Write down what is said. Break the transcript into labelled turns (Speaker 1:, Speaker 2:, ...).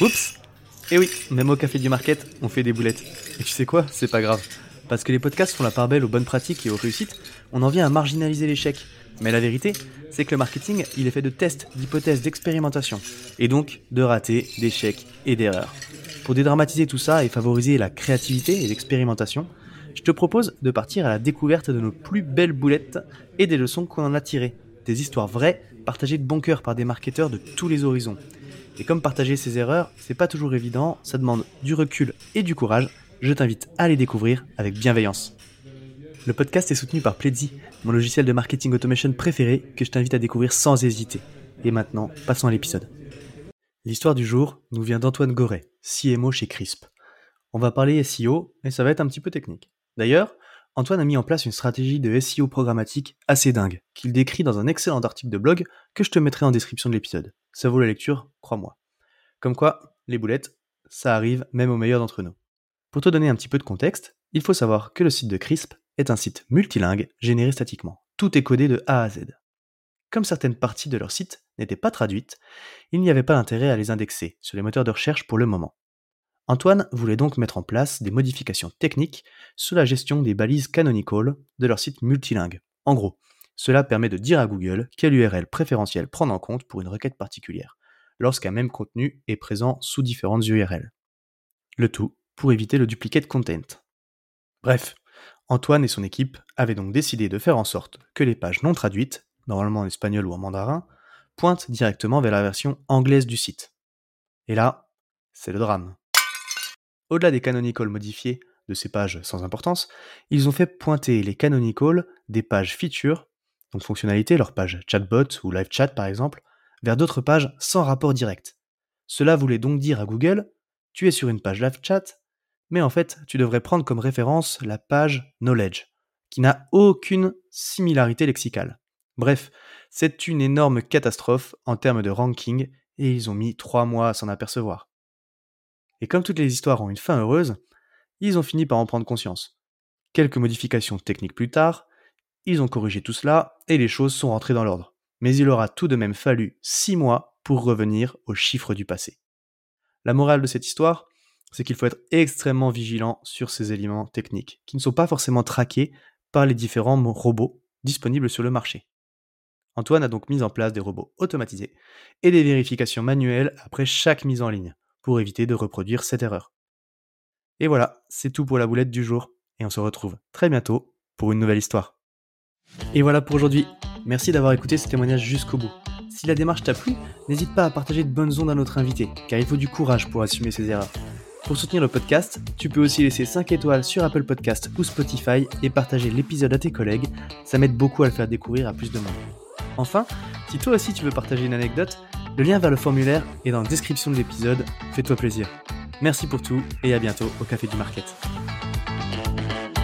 Speaker 1: Oups Eh oui, même au café du market, on fait des boulettes. Et tu sais quoi C'est pas grave. Parce que les podcasts font la part belle aux bonnes pratiques et aux réussites, on en vient à marginaliser l'échec. Mais la vérité, c'est que le marketing, il est fait de tests, d'hypothèses, d'expérimentation. Et donc de ratés, d'échecs et d'erreurs. Pour dédramatiser tout ça et favoriser la créativité et l'expérimentation, je te propose de partir à la découverte de nos plus belles boulettes et des leçons qu'on en a tirées. Des histoires vraies, partagées de bon cœur par des marketeurs de tous les horizons. Et comme partager ses erreurs, c'est pas toujours évident, ça demande du recul et du courage, je t'invite à les découvrir avec bienveillance. Le podcast est soutenu par Pledzi, mon logiciel de marketing automation préféré que je t'invite à découvrir sans hésiter. Et maintenant, passons à l'épisode. L'histoire du jour nous vient d'Antoine Goret, CMO chez Crisp. On va parler SEO et ça va être un petit peu technique. D'ailleurs, Antoine a mis en place une stratégie de SEO programmatique assez dingue, qu'il décrit dans un excellent article de blog que je te mettrai en description de l'épisode. Ça vaut la lecture, crois-moi. Comme quoi, les boulettes, ça arrive même aux meilleurs d'entre nous. Pour te donner un petit peu de contexte, il faut savoir que le site de Crisp est un site multilingue généré statiquement. Tout est codé de A à Z. Comme certaines parties de leur site n'étaient pas traduites, il n'y avait pas d'intérêt à les indexer sur les moteurs de recherche pour le moment. Antoine voulait donc mettre en place des modifications techniques sous la gestion des balises canonical de leur site multilingue. En gros, cela permet de dire à Google quelle URL préférentielle prendre en compte pour une requête particulière, lorsqu'un même contenu est présent sous différentes URL. Le tout pour éviter le duplicate content. Bref, Antoine et son équipe avaient donc décidé de faire en sorte que les pages non traduites, normalement en espagnol ou en mandarin, pointent directement vers la version anglaise du site. Et là, c'est le drame. Au-delà des canonical modifiés de ces pages sans importance, ils ont fait pointer les canonical des pages features donc fonctionnalités, leur page chatbot ou live chat par exemple, vers d'autres pages sans rapport direct. Cela voulait donc dire à Google, tu es sur une page live chat, mais en fait tu devrais prendre comme référence la page knowledge, qui n'a aucune similarité lexicale. Bref, c'est une énorme catastrophe en termes de ranking et ils ont mis trois mois à s'en apercevoir. Et comme toutes les histoires ont une fin heureuse, ils ont fini par en prendre conscience. Quelques modifications techniques plus tard, ils ont corrigé tout cela et les choses sont rentrées dans l'ordre. Mais il aura tout de même fallu 6 mois pour revenir aux chiffres du passé. La morale de cette histoire, c'est qu'il faut être extrêmement vigilant sur ces éléments techniques, qui ne sont pas forcément traqués par les différents robots disponibles sur le marché. Antoine a donc mis en place des robots automatisés et des vérifications manuelles après chaque mise en ligne, pour éviter de reproduire cette erreur. Et voilà, c'est tout pour la boulette du jour, et on se retrouve très bientôt pour une nouvelle histoire. Et voilà pour aujourd'hui. Merci d'avoir écouté ce témoignage jusqu'au bout. Si la démarche t'a plu, n'hésite pas à partager de bonnes ondes à notre invité, car il faut du courage pour assumer ses erreurs. Pour soutenir le podcast, tu peux aussi laisser 5 étoiles sur Apple Podcast ou Spotify et partager l'épisode à tes collègues, ça m'aide beaucoup à le faire découvrir à plus de monde. Enfin, si toi aussi tu veux partager une anecdote, le lien vers le formulaire est dans la description de l'épisode, fais-toi plaisir. Merci pour tout et à bientôt au Café du Market.